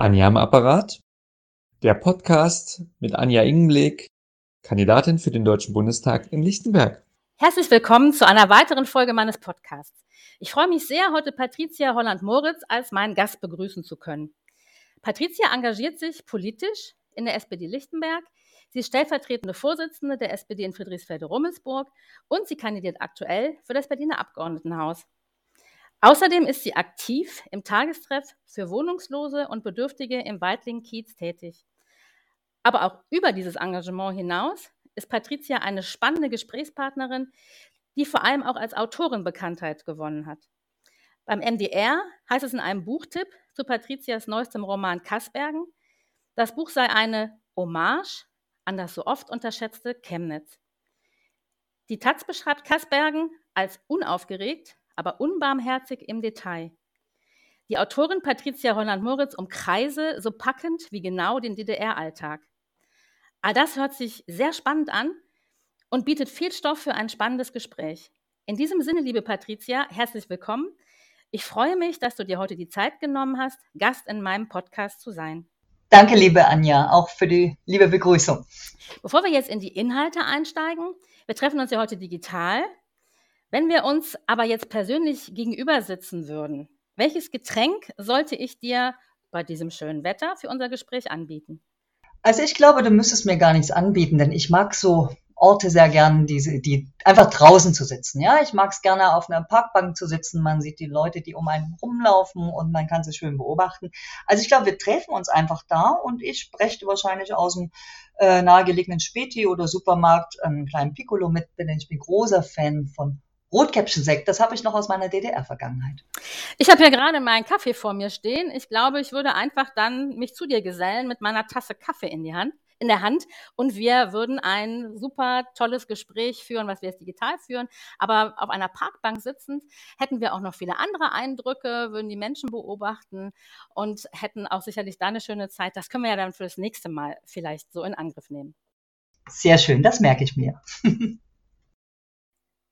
Anja am Apparat. Der Podcast mit Anja Ingenblick, Kandidatin für den Deutschen Bundestag in Lichtenberg. Herzlich willkommen zu einer weiteren Folge meines Podcasts. Ich freue mich sehr, heute Patricia Holland-Moritz als meinen Gast begrüßen zu können. Patricia engagiert sich politisch in der SPD Lichtenberg. Sie ist stellvertretende Vorsitzende der SPD in Friedrichsfelde-Rummelsburg und sie kandidiert aktuell für das Berliner Abgeordnetenhaus. Außerdem ist sie aktiv im Tagestreff für Wohnungslose und Bedürftige im Weitlingen-Kiez tätig. Aber auch über dieses Engagement hinaus ist Patricia eine spannende Gesprächspartnerin, die vor allem auch als Autorin Bekanntheit gewonnen hat. Beim MDR heißt es in einem Buchtipp zu Patricias neuestem Roman Kassbergen, das Buch sei eine Hommage an das so oft unterschätzte Chemnitz. Die Taz beschreibt Kassbergen als unaufgeregt, aber unbarmherzig im Detail. Die Autorin Patricia Holland-Moritz umkreise so packend wie genau den DDR-Alltag. All das hört sich sehr spannend an und bietet viel Stoff für ein spannendes Gespräch. In diesem Sinne, liebe Patricia, herzlich willkommen. Ich freue mich, dass du dir heute die Zeit genommen hast, Gast in meinem Podcast zu sein. Danke, liebe Anja, auch für die liebe Begrüßung. Bevor wir jetzt in die Inhalte einsteigen, wir treffen uns ja heute digital. Wenn wir uns aber jetzt persönlich gegenüber sitzen würden, welches Getränk sollte ich dir bei diesem schönen Wetter für unser Gespräch anbieten? Also ich glaube, du müsstest mir gar nichts anbieten, denn ich mag so Orte sehr gern, diese, die einfach draußen zu sitzen. Ja, ich mag es gerne auf einer Parkbank zu sitzen. Man sieht die Leute, die um einen rumlaufen und man kann sie schön beobachten. Also ich glaube, wir treffen uns einfach da und ich spreche wahrscheinlich aus dem äh, nahegelegenen Späti oder Supermarkt einen kleinen Piccolo mit, denn ich bin großer Fan von Rotkäppchensekt, das habe ich noch aus meiner DDR-Vergangenheit. Ich habe ja gerade meinen Kaffee vor mir stehen. Ich glaube, ich würde einfach dann mich zu dir gesellen mit meiner Tasse Kaffee in die Hand in der Hand und wir würden ein super tolles Gespräch führen, was wir jetzt digital führen. Aber auf einer Parkbank sitzend hätten wir auch noch viele andere Eindrücke, würden die Menschen beobachten und hätten auch sicherlich da eine schöne Zeit. Das können wir ja dann für das nächste Mal vielleicht so in Angriff nehmen. Sehr schön, das merke ich mir.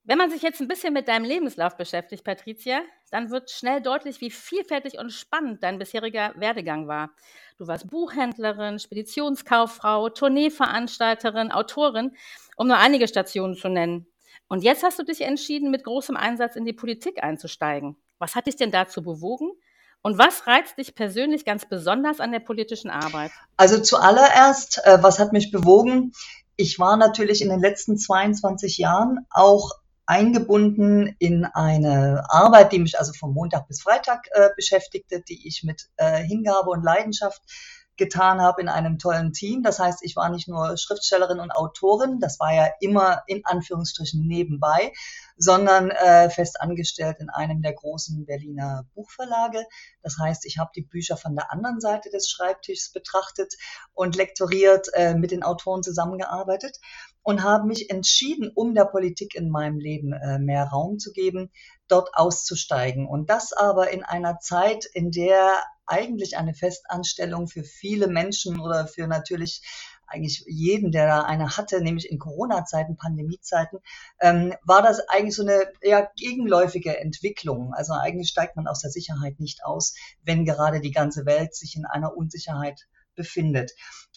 Wenn man sich jetzt ein bisschen mit deinem Lebenslauf beschäftigt, Patricia, dann wird schnell deutlich, wie vielfältig und spannend dein bisheriger Werdegang war. Du warst Buchhändlerin, Speditionskauffrau, Tourneeveranstalterin, Autorin, um nur einige Stationen zu nennen. Und jetzt hast du dich entschieden, mit großem Einsatz in die Politik einzusteigen. Was hat dich denn dazu bewogen? Und was reizt dich persönlich ganz besonders an der politischen Arbeit? Also zuallererst, äh, was hat mich bewogen? Ich war natürlich in den letzten 22 Jahren auch eingebunden in eine Arbeit, die mich also vom Montag bis Freitag äh, beschäftigte, die ich mit äh, Hingabe und Leidenschaft getan habe in einem tollen Team. Das heißt, ich war nicht nur Schriftstellerin und Autorin, das war ja immer in Anführungsstrichen nebenbei, sondern äh, fest angestellt in einem der großen Berliner Buchverlage. Das heißt, ich habe die Bücher von der anderen Seite des Schreibtischs betrachtet und lektoriert, äh, mit den Autoren zusammengearbeitet und habe mich entschieden, um der Politik in meinem Leben äh, mehr Raum zu geben, dort auszusteigen. Und das aber in einer Zeit, in der eigentlich eine Festanstellung für viele Menschen oder für natürlich eigentlich jeden, der da eine hatte, nämlich in Corona-Zeiten, Pandemie-Zeiten, ähm, war das eigentlich so eine eher gegenläufige Entwicklung. Also eigentlich steigt man aus der Sicherheit nicht aus, wenn gerade die ganze Welt sich in einer Unsicherheit befindet.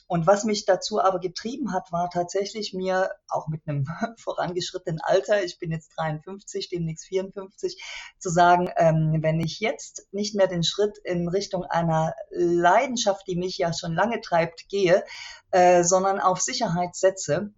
Und was mich dazu aber getrieben hat, war tatsächlich mir auch mit einem vorangeschrittenen Alter, ich bin jetzt 53, demnächst 54, zu sagen, ähm, wenn ich jetzt nicht mehr den Schritt in Richtung einer Leidenschaft, die mich ja schon lange treibt, gehe, äh, sondern auf Sicherheit setze,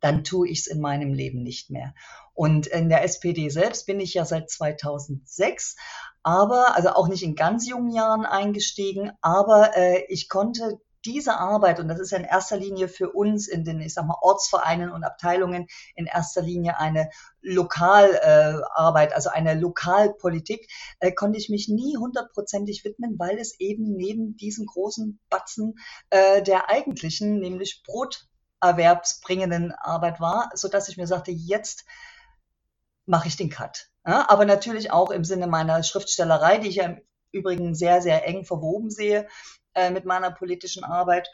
dann tue ich es in meinem Leben nicht mehr. Und in der SPD selbst bin ich ja seit 2006, aber also auch nicht in ganz jungen Jahren eingestiegen, aber äh, ich konnte diese Arbeit, und das ist ja in erster Linie für uns in den, ich sag mal, Ortsvereinen und Abteilungen in erster Linie eine Lokalarbeit, äh, also eine Lokalpolitik, äh, konnte ich mich nie hundertprozentig widmen, weil es eben neben diesem großen Batzen äh, der eigentlichen, nämlich Broterwerbsbringenden Arbeit war, so dass ich mir sagte, jetzt mache ich den Cut. Ja, aber natürlich auch im Sinne meiner Schriftstellerei, die ich ja im Übrigen sehr, sehr eng verwoben sehe, äh, mit meiner politischen Arbeit.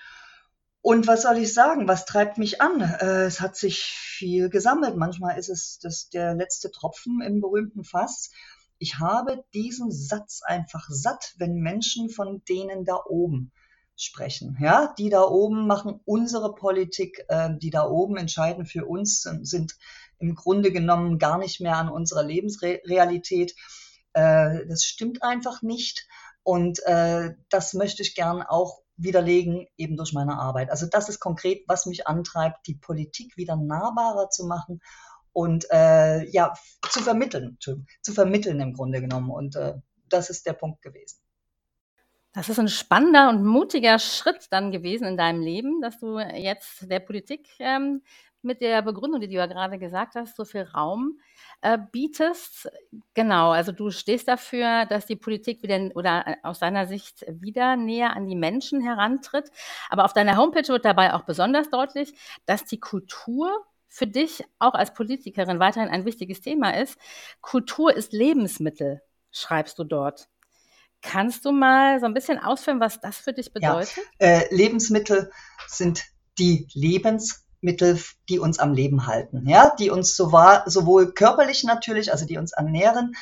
Und was soll ich sagen? Was treibt mich an? Äh, es hat sich viel gesammelt. Manchmal ist es das, der letzte Tropfen im berühmten Fass. ich habe diesen Satz einfach satt, wenn Menschen von denen da oben sprechen. Ja, die da oben machen unsere Politik, äh, die da oben entscheiden für uns, sind im Grunde genommen gar nicht mehr an unserer Lebensrealität. Äh, das stimmt einfach nicht. Und äh, das möchte ich gern auch widerlegen, eben durch meine Arbeit. Also das ist konkret, was mich antreibt, die Politik wieder nahbarer zu machen und äh, ja, zu vermitteln, zu, vermitteln im Grunde genommen. Und äh, das ist der Punkt gewesen. Das ist ein spannender und mutiger Schritt dann gewesen in deinem Leben, dass du jetzt der Politik ähm, mit der Begründung, die du ja gerade gesagt hast, so viel Raum äh, bietest. Genau, also du stehst dafür, dass die Politik wieder oder äh, aus deiner Sicht wieder näher an die Menschen herantritt. Aber auf deiner Homepage wird dabei auch besonders deutlich, dass die Kultur für dich auch als Politikerin weiterhin ein wichtiges Thema ist. Kultur ist Lebensmittel, schreibst du dort. Kannst du mal so ein bisschen ausführen, was das für dich bedeutet? Ja, äh, Lebensmittel sind die Lebensmittel, die uns am Leben halten, ja, die uns sowohl körperlich natürlich, also die uns ernähren,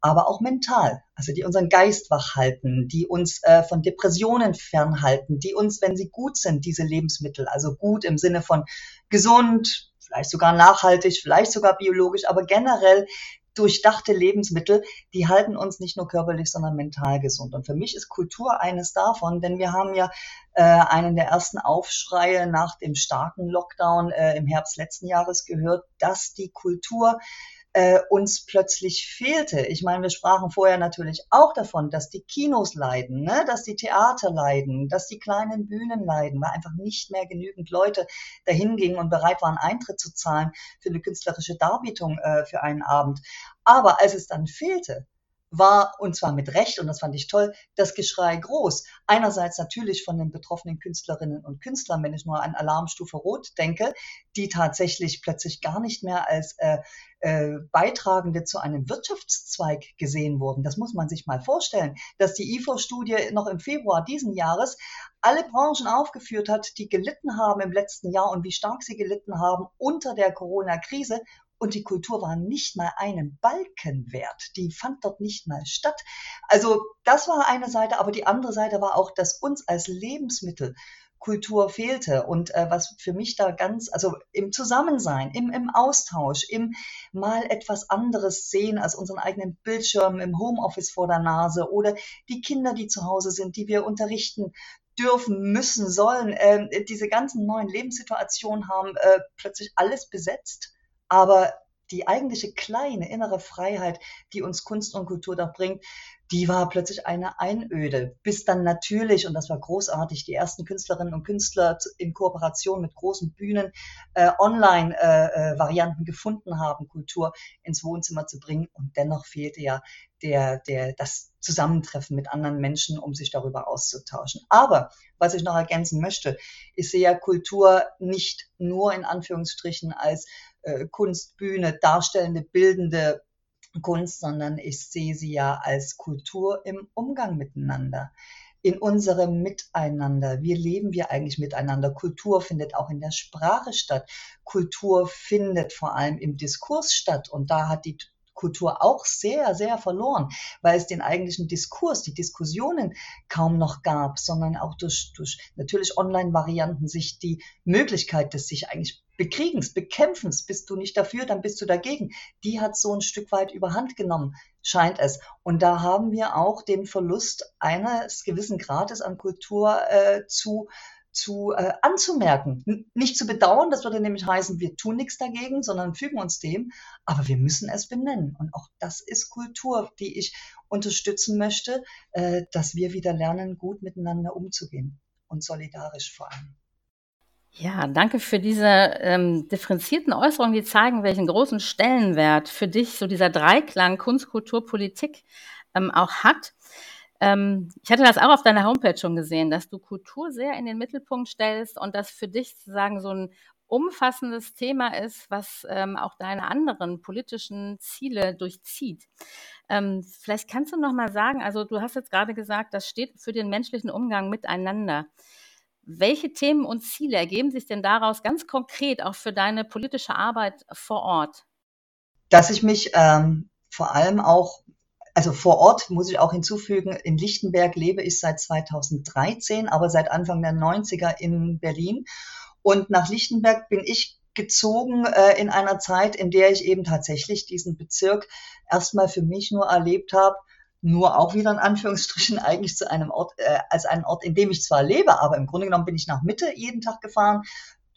aber auch mental, also die unseren Geist wach halten, die uns äh, von Depressionen fernhalten, die uns, wenn sie gut sind, diese Lebensmittel, also gut im Sinne von gesund, vielleicht sogar nachhaltig, vielleicht sogar biologisch, aber generell durchdachte Lebensmittel, die halten uns nicht nur körperlich, sondern mental gesund. Und für mich ist Kultur eines davon, denn wir haben ja äh, einen der ersten Aufschreie nach dem starken Lockdown äh, im Herbst letzten Jahres gehört, dass die Kultur äh, uns plötzlich fehlte. Ich meine, wir sprachen vorher natürlich auch davon, dass die Kinos leiden, ne? dass die Theater leiden, dass die kleinen Bühnen leiden, weil einfach nicht mehr genügend Leute dahin gingen und bereit waren, Eintritt zu zahlen für eine künstlerische Darbietung äh, für einen Abend. Aber als es dann fehlte, war, und zwar mit Recht, und das fand ich toll, das Geschrei groß. Einerseits natürlich von den betroffenen Künstlerinnen und Künstlern, wenn ich nur an Alarmstufe Rot denke, die tatsächlich plötzlich gar nicht mehr als äh, äh, Beitragende zu einem Wirtschaftszweig gesehen wurden. Das muss man sich mal vorstellen, dass die IFO-Studie noch im Februar diesen Jahres alle Branchen aufgeführt hat, die gelitten haben im letzten Jahr und wie stark sie gelitten haben unter der Corona-Krise und die Kultur war nicht mal einen Balken wert. Die fand dort nicht mal statt. Also das war eine Seite, aber die andere Seite war auch, dass uns als Lebensmittel Kultur fehlte und äh, was für mich da ganz, also im Zusammensein, im, im Austausch, im mal etwas anderes sehen als unseren eigenen Bildschirm im Homeoffice vor der Nase oder die Kinder, die zu Hause sind, die wir unterrichten dürfen, müssen, sollen, äh, diese ganzen neuen Lebenssituationen haben äh, plötzlich alles besetzt aber die eigentliche kleine innere Freiheit, die uns Kunst und Kultur da bringt, die war plötzlich eine Einöde. Bis dann natürlich, und das war großartig, die ersten Künstlerinnen und Künstler in Kooperation mit großen Bühnen äh, Online-Varianten äh, äh gefunden haben, Kultur ins Wohnzimmer zu bringen. Und dennoch fehlte ja der, der, das Zusammentreffen mit anderen Menschen, um sich darüber auszutauschen. Aber was ich noch ergänzen möchte, ich sehe ja Kultur nicht nur in Anführungsstrichen als äh, Kunstbühne, darstellende, bildende Kunst, sondern ich sehe sie ja als Kultur im Umgang miteinander, in unserem Miteinander. Wie leben wir eigentlich miteinander? Kultur findet auch in der Sprache statt. Kultur findet vor allem im Diskurs statt. Und da hat die Kultur auch sehr, sehr verloren, weil es den eigentlichen Diskurs, die Diskussionen kaum noch gab, sondern auch durch, durch natürlich Online-Varianten sich die Möglichkeit des sich eigentlich Bekriegens, Bekämpfens, bist du nicht dafür, dann bist du dagegen. Die hat so ein Stück weit überhand genommen, scheint es. Und da haben wir auch den Verlust eines gewissen Grades an Kultur äh, zu zu äh, anzumerken, nicht zu bedauern, das würde nämlich heißen, wir tun nichts dagegen, sondern fügen uns dem, aber wir müssen es benennen. Und auch das ist Kultur, die ich unterstützen möchte, äh, dass wir wieder lernen, gut miteinander umzugehen und solidarisch vor allem. Ja, danke für diese ähm, differenzierten Äußerungen, die zeigen, welchen großen Stellenwert für dich so dieser Dreiklang Kunst, Kultur, Politik ähm, auch hat. Ähm, ich hatte das auch auf deiner Homepage schon gesehen, dass du Kultur sehr in den Mittelpunkt stellst und das für dich sozusagen so ein umfassendes Thema ist, was ähm, auch deine anderen politischen Ziele durchzieht. Ähm, vielleicht kannst du noch mal sagen, also du hast jetzt gerade gesagt, das steht für den menschlichen Umgang miteinander. Welche Themen und Ziele ergeben sich denn daraus ganz konkret auch für deine politische Arbeit vor Ort? Dass ich mich ähm, vor allem auch also vor Ort muss ich auch hinzufügen, in Lichtenberg lebe ich seit 2013, aber seit Anfang der 90er in Berlin. Und nach Lichtenberg bin ich gezogen äh, in einer Zeit, in der ich eben tatsächlich diesen Bezirk erstmal für mich nur erlebt habe, nur auch wieder in Anführungsstrichen eigentlich zu einem Ort, äh, als einen Ort, in dem ich zwar lebe, aber im Grunde genommen bin ich nach Mitte jeden Tag gefahren,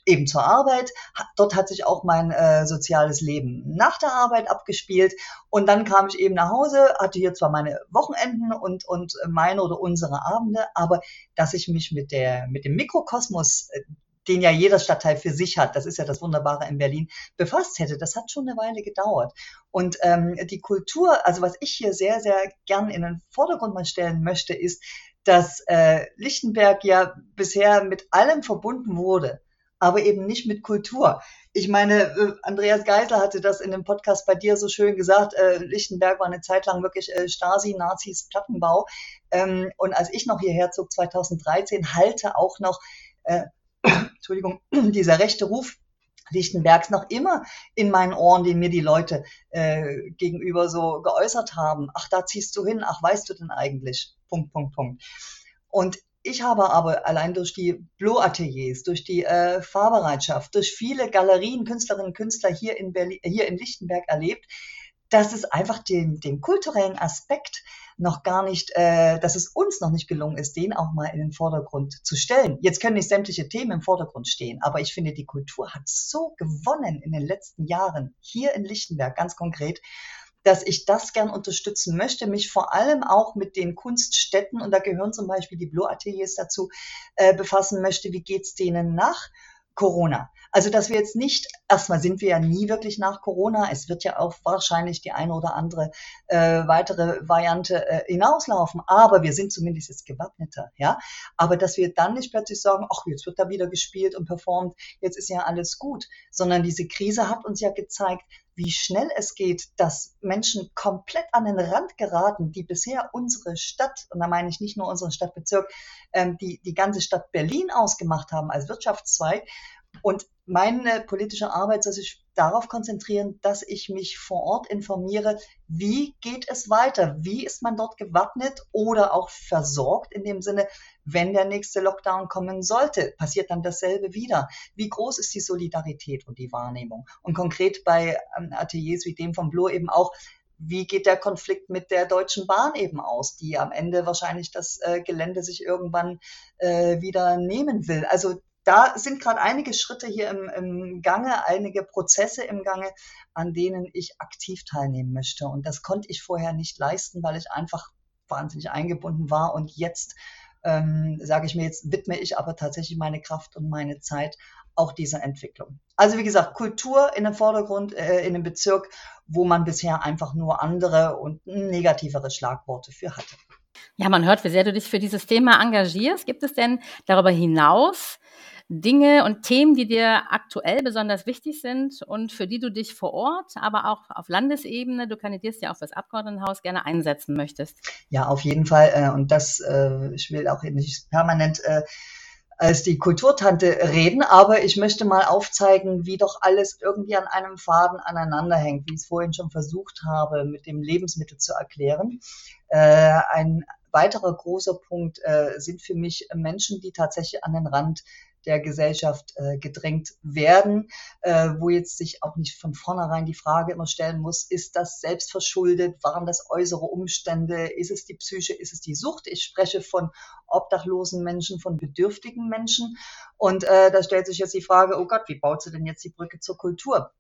eben zur Arbeit. Dort hat sich auch mein äh, soziales Leben nach der Arbeit abgespielt. Und dann kam ich eben nach Hause, hatte hier zwar meine Wochenenden und, und meine oder unsere Abende, aber dass ich mich mit der, mit dem Mikrokosmos, äh, den ja jeder Stadtteil für sich hat, das ist ja das Wunderbare in Berlin, befasst hätte. Das hat schon eine Weile gedauert. Und ähm, die Kultur, also was ich hier sehr, sehr gern in den Vordergrund mal stellen möchte, ist, dass äh, Lichtenberg ja bisher mit allem verbunden wurde, aber eben nicht mit Kultur. Ich meine, äh, Andreas Geisler hatte das in dem Podcast bei dir so schön gesagt, äh, Lichtenberg war eine Zeit lang wirklich äh, Stasi, Nazis, Plattenbau. Ähm, und als ich noch hierher zog, 2013, halte auch noch äh, Entschuldigung, dieser rechte Ruf Lichtenbergs noch immer in meinen Ohren, den mir die Leute äh, gegenüber so geäußert haben. Ach, da ziehst du hin. Ach, weißt du denn eigentlich? Punkt, Punkt, Punkt. Und ich habe aber allein durch die Blo-Ateliers, durch die äh, Fahrbereitschaft, durch viele Galerien, Künstlerinnen und Künstler hier in, Berlin, hier in Lichtenberg erlebt, dass es einfach den, den kulturellen Aspekt noch gar nicht, äh, dass es uns noch nicht gelungen ist, den auch mal in den Vordergrund zu stellen. Jetzt können nicht sämtliche Themen im Vordergrund stehen, aber ich finde, die Kultur hat so gewonnen in den letzten Jahren, hier in Lichtenberg ganz konkret, dass ich das gern unterstützen möchte, mich vor allem auch mit den Kunststätten, und da gehören zum Beispiel die Blue-Ateliers dazu, äh, befassen möchte, wie geht's denen nach Corona? Also, dass wir jetzt nicht, erstmal sind wir ja nie wirklich nach Corona. Es wird ja auch wahrscheinlich die eine oder andere äh, weitere Variante äh, hinauslaufen. Aber wir sind zumindest jetzt gewappneter, ja. Aber dass wir dann nicht plötzlich sagen, ach, jetzt wird da wieder gespielt und performt, jetzt ist ja alles gut, sondern diese Krise hat uns ja gezeigt, wie schnell es geht, dass Menschen komplett an den Rand geraten, die bisher unsere Stadt, und da meine ich nicht nur unseren Stadtbezirk, ähm, die die ganze Stadt Berlin ausgemacht haben als Wirtschaftszweig und meine politische Arbeit soll sich darauf konzentrieren, dass ich mich vor Ort informiere, wie geht es weiter, wie ist man dort gewappnet oder auch versorgt in dem Sinne, wenn der nächste Lockdown kommen sollte, passiert dann dasselbe wieder. Wie groß ist die Solidarität und die Wahrnehmung? Und konkret bei ähm, Ateliers wie dem von Blo eben auch, wie geht der Konflikt mit der Deutschen Bahn eben aus, die am Ende wahrscheinlich das äh, Gelände sich irgendwann äh, wieder nehmen will. Also da sind gerade einige Schritte hier im, im Gange, einige Prozesse im Gange, an denen ich aktiv teilnehmen möchte. Und das konnte ich vorher nicht leisten, weil ich einfach wahnsinnig eingebunden war. Und jetzt ähm, sage ich mir, jetzt widme ich aber tatsächlich meine Kraft und meine Zeit auch dieser Entwicklung. Also wie gesagt, Kultur in den Vordergrund, äh, in dem Bezirk, wo man bisher einfach nur andere und negativere Schlagworte für hatte. Ja, man hört, wie sehr du dich für dieses Thema engagierst. Gibt es denn darüber hinaus Dinge und Themen, die dir aktuell besonders wichtig sind und für die du dich vor Ort, aber auch auf Landesebene, du kandidierst ja auch fürs Abgeordnetenhaus, gerne einsetzen möchtest? Ja, auf jeden Fall. Äh, und das, äh, ich will auch nicht permanent äh, als die Kulturtante reden, aber ich möchte mal aufzeigen, wie doch alles irgendwie an einem Faden aneinander hängt, wie ich es vorhin schon versucht habe, mit dem Lebensmittel zu erklären. Ein weiterer großer Punkt sind für mich Menschen, die tatsächlich an den Rand der Gesellschaft äh, gedrängt werden, äh, wo jetzt sich auch nicht von vornherein die Frage immer stellen muss, ist das selbst verschuldet, waren das äußere Umstände, ist es die Psyche, ist es die Sucht? Ich spreche von obdachlosen Menschen, von bedürftigen Menschen. Und äh, da stellt sich jetzt die Frage, oh Gott, wie baut sie denn jetzt die Brücke zur Kultur?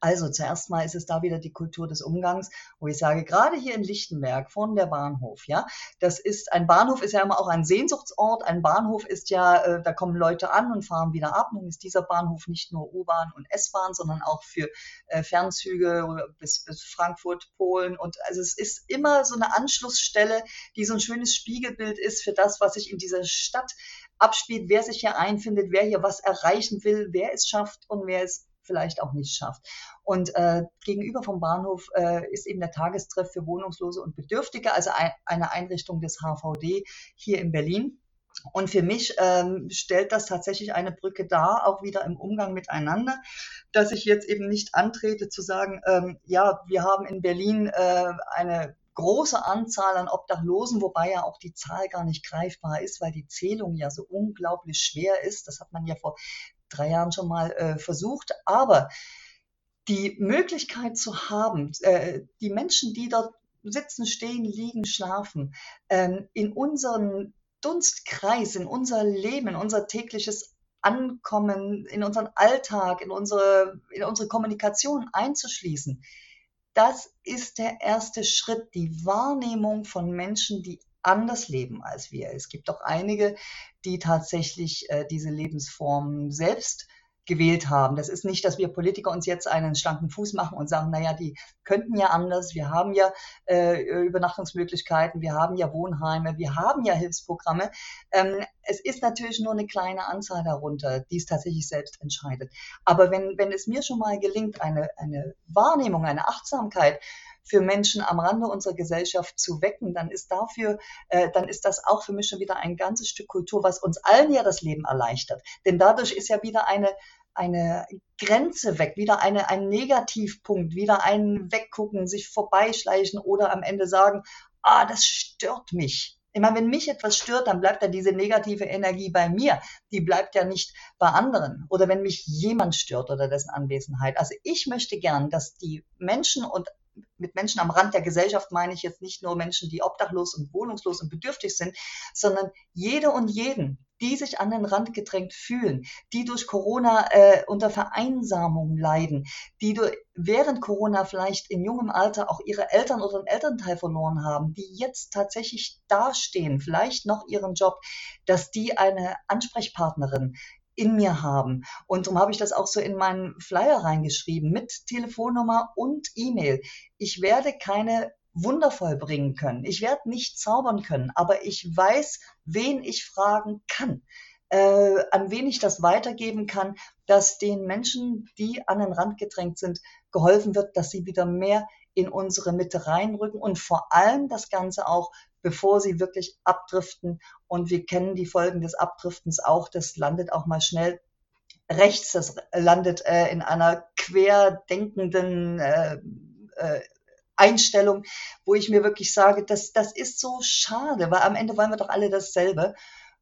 Also zuerst mal ist es da wieder die Kultur des Umgangs, wo ich sage, gerade hier in Lichtenberg von der Bahnhof, ja, das ist ein Bahnhof ist ja immer auch ein Sehnsuchtsort. Ein Bahnhof ist ja, äh, da kommen Leute an und fahren wieder ab. Nun ist dieser Bahnhof nicht nur U-Bahn und S-Bahn, sondern auch für äh, Fernzüge bis, bis Frankfurt, Polen. Und also es ist immer so eine Anschlussstelle, die so ein schönes Spiegelbild ist für das, was sich in dieser Stadt abspielt, wer sich hier einfindet, wer hier was erreichen will, wer es schafft und wer es vielleicht auch nicht schafft. Und äh, gegenüber vom Bahnhof äh, ist eben der Tagestreff für Wohnungslose und Bedürftige, also ein, eine Einrichtung des HVD hier in Berlin. Und für mich ähm, stellt das tatsächlich eine Brücke dar, auch wieder im Umgang miteinander, dass ich jetzt eben nicht antrete zu sagen, ähm, ja, wir haben in Berlin äh, eine große Anzahl an Obdachlosen, wobei ja auch die Zahl gar nicht greifbar ist, weil die Zählung ja so unglaublich schwer ist. Das hat man ja vor drei Jahren schon mal äh, versucht. Aber die Möglichkeit zu haben, äh, die Menschen, die dort sitzen, stehen, liegen, schlafen, ähm, in unseren Dunstkreis, in unser Leben, in unser tägliches Ankommen, in unseren Alltag, in unsere, in unsere Kommunikation einzuschließen, das ist der erste Schritt, die Wahrnehmung von Menschen, die anders leben als wir. Es gibt auch einige, die tatsächlich äh, diese Lebensform selbst gewählt haben. Das ist nicht, dass wir Politiker uns jetzt einen schlanken Fuß machen und sagen, naja, die könnten ja anders, wir haben ja äh, Übernachtungsmöglichkeiten, wir haben ja Wohnheime, wir haben ja Hilfsprogramme. Ähm, es ist natürlich nur eine kleine Anzahl darunter, die es tatsächlich selbst entscheidet. Aber wenn, wenn es mir schon mal gelingt, eine, eine Wahrnehmung, eine Achtsamkeit für Menschen am Rande unserer Gesellschaft zu wecken, dann ist dafür, äh, dann ist das auch für mich schon wieder ein ganzes Stück Kultur, was uns allen ja das Leben erleichtert. Denn dadurch ist ja wieder eine eine Grenze weg, wieder eine, ein Negativpunkt, wieder ein Weggucken, sich vorbeischleichen oder am Ende sagen, ah, das stört mich. Ich meine, wenn mich etwas stört, dann bleibt ja diese negative Energie bei mir. Die bleibt ja nicht bei anderen. Oder wenn mich jemand stört oder dessen Anwesenheit. Also ich möchte gern, dass die Menschen und mit Menschen am Rand der Gesellschaft meine ich jetzt nicht nur Menschen, die obdachlos und wohnungslos und bedürftig sind, sondern jede und jeden, die sich an den Rand gedrängt fühlen, die durch Corona äh, unter Vereinsamung leiden, die durch, während Corona vielleicht in jungem Alter auch ihre Eltern oder einen Elternteil verloren haben, die jetzt tatsächlich dastehen, vielleicht noch ihren Job, dass die eine Ansprechpartnerin in mir haben. Und darum habe ich das auch so in meinen Flyer reingeschrieben mit Telefonnummer und E-Mail. Ich werde keine Wunder vollbringen können. Ich werde nicht zaubern können, aber ich weiß, wen ich fragen kann, äh, an wen ich das weitergeben kann, dass den Menschen, die an den Rand gedrängt sind, geholfen wird, dass sie wieder mehr in unsere Mitte reinrücken und vor allem das Ganze auch bevor sie wirklich abdriften. Und wir kennen die Folgen des Abdriftens auch. Das landet auch mal schnell rechts. Das landet äh, in einer querdenkenden äh, äh, Einstellung, wo ich mir wirklich sage, das, das ist so schade, weil am Ende wollen wir doch alle dasselbe.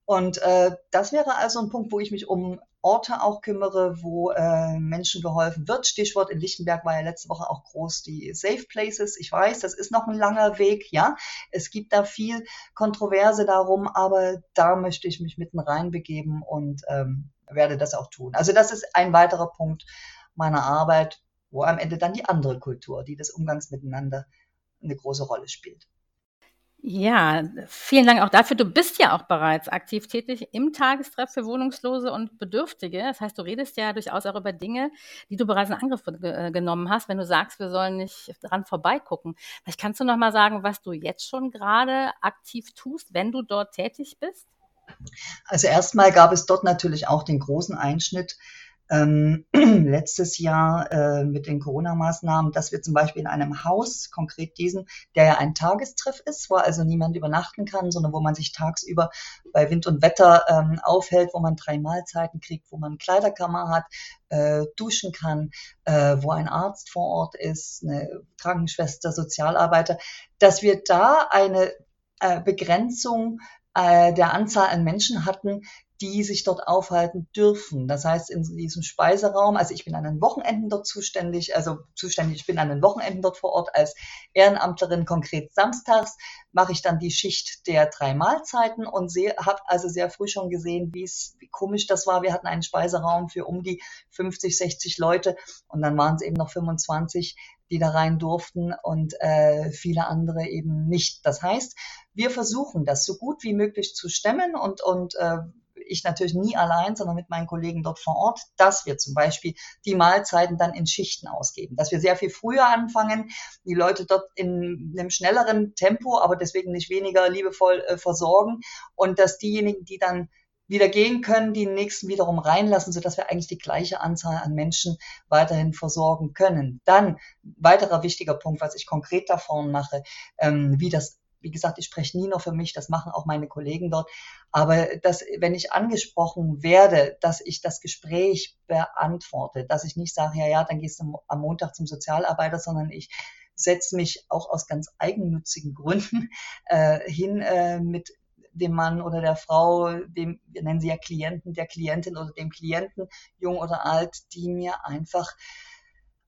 Und äh, das wäre also ein Punkt, wo ich mich um Orte auch kümmere, wo äh, Menschen geholfen wird. Stichwort in Lichtenberg war ja letzte Woche auch groß die Safe Places. Ich weiß, das ist noch ein langer Weg, ja. Es gibt da viel Kontroverse darum, aber da möchte ich mich mitten reinbegeben und ähm, werde das auch tun. Also das ist ein weiterer Punkt meiner Arbeit, wo am Ende dann die andere Kultur, die des Umgangs miteinander eine große Rolle spielt. Ja, vielen Dank auch dafür. Du bist ja auch bereits aktiv tätig im Tagestreff für Wohnungslose und Bedürftige. Das heißt, du redest ja durchaus auch über Dinge, die du bereits in Angriff äh, genommen hast, wenn du sagst, wir sollen nicht dran vorbeigucken. Vielleicht kannst du noch mal sagen, was du jetzt schon gerade aktiv tust, wenn du dort tätig bist? Also erstmal gab es dort natürlich auch den großen Einschnitt, ähm, letztes Jahr äh, mit den Corona-Maßnahmen, dass wir zum Beispiel in einem Haus, konkret diesen, der ja ein Tagestreff ist, wo also niemand übernachten kann, sondern wo man sich tagsüber bei Wind und Wetter ähm, aufhält, wo man drei Mahlzeiten kriegt, wo man Kleiderkammer hat, äh, duschen kann, äh, wo ein Arzt vor Ort ist, eine Krankenschwester, Sozialarbeiter, dass wir da eine äh, Begrenzung äh, der Anzahl an Menschen hatten, die sich dort aufhalten dürfen. Das heißt, in diesem Speiseraum, also ich bin an den Wochenenden dort zuständig, also zuständig, ich bin an den Wochenenden dort vor Ort als Ehrenamtlerin, konkret samstags, mache ich dann die Schicht der drei Mahlzeiten und habe also sehr früh schon gesehen, wie wie komisch das war. Wir hatten einen Speiseraum für um die 50, 60 Leute und dann waren es eben noch 25, die da rein durften und äh, viele andere eben nicht. Das heißt, wir versuchen das so gut wie möglich zu stemmen und, und äh, ich natürlich nie allein, sondern mit meinen Kollegen dort vor Ort, dass wir zum Beispiel die Mahlzeiten dann in Schichten ausgeben, dass wir sehr viel früher anfangen, die Leute dort in einem schnelleren Tempo, aber deswegen nicht weniger liebevoll äh, versorgen und dass diejenigen, die dann wieder gehen können, die nächsten wiederum reinlassen, sodass wir eigentlich die gleiche Anzahl an Menschen weiterhin versorgen können. Dann weiterer wichtiger Punkt, was ich konkret davon mache, ähm, wie das wie gesagt, ich spreche nie nur für mich, das machen auch meine Kollegen dort. Aber dass, wenn ich angesprochen werde, dass ich das Gespräch beantworte, dass ich nicht sage, ja, ja, dann gehst du am Montag zum Sozialarbeiter, sondern ich setze mich auch aus ganz eigennützigen Gründen äh, hin äh, mit dem Mann oder der Frau, dem, wir nennen sie ja Klienten, der Klientin oder dem Klienten, jung oder alt, die mir einfach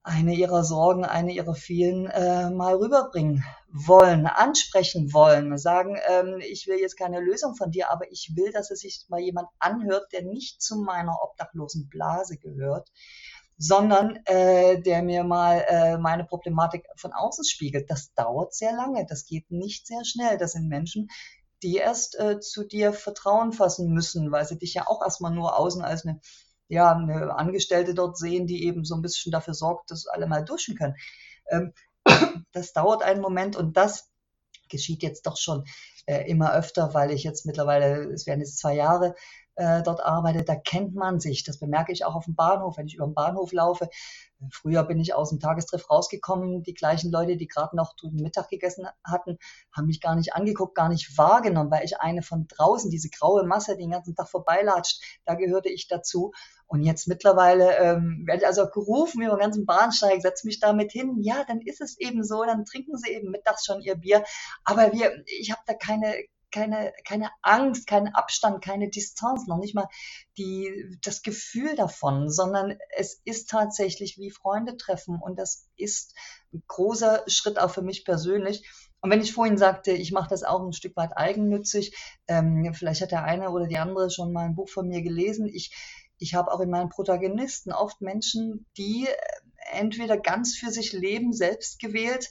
eine ihrer Sorgen, eine ihrer vielen äh, mal rüberbringen wollen, ansprechen wollen, sagen, ähm, ich will jetzt keine Lösung von dir, aber ich will, dass es sich mal jemand anhört, der nicht zu meiner obdachlosen Blase gehört, sondern äh, der mir mal äh, meine Problematik von außen spiegelt. Das dauert sehr lange, das geht nicht sehr schnell. Das sind Menschen, die erst äh, zu dir Vertrauen fassen müssen, weil sie dich ja auch erstmal nur außen als eine ja, eine Angestellte dort sehen, die eben so ein bisschen dafür sorgt, dass alle mal duschen können. Ähm, das dauert einen Moment und das geschieht jetzt doch schon äh, immer öfter, weil ich jetzt mittlerweile, es werden jetzt zwei Jahre, äh, dort arbeite, da kennt man sich. Das bemerke ich auch auf dem Bahnhof, wenn ich über den Bahnhof laufe. Früher bin ich aus dem Tagestreff rausgekommen. Die gleichen Leute, die gerade noch drüben Mittag gegessen hatten, haben mich gar nicht angeguckt, gar nicht wahrgenommen, weil ich eine von draußen, diese graue Masse, die den ganzen Tag vorbeilatscht, da gehörte ich dazu. Und jetzt mittlerweile ähm, werde ich also gerufen über den ganzen Bahnsteig, setz mich damit hin. Ja, dann ist es eben so, dann trinken sie eben mittags schon ihr Bier. Aber wir, ich habe da keine, keine, keine Angst, keinen Abstand, keine Distanz, noch nicht mal die, das Gefühl davon, sondern es ist tatsächlich wie Freunde treffen und das ist ein großer Schritt auch für mich persönlich. Und wenn ich vorhin sagte, ich mache das auch ein Stück weit eigennützig, ähm, vielleicht hat der eine oder die andere schon mal ein Buch von mir gelesen. Ich, ich habe auch in meinen Protagonisten oft Menschen, die entweder ganz für sich leben, selbst gewählt,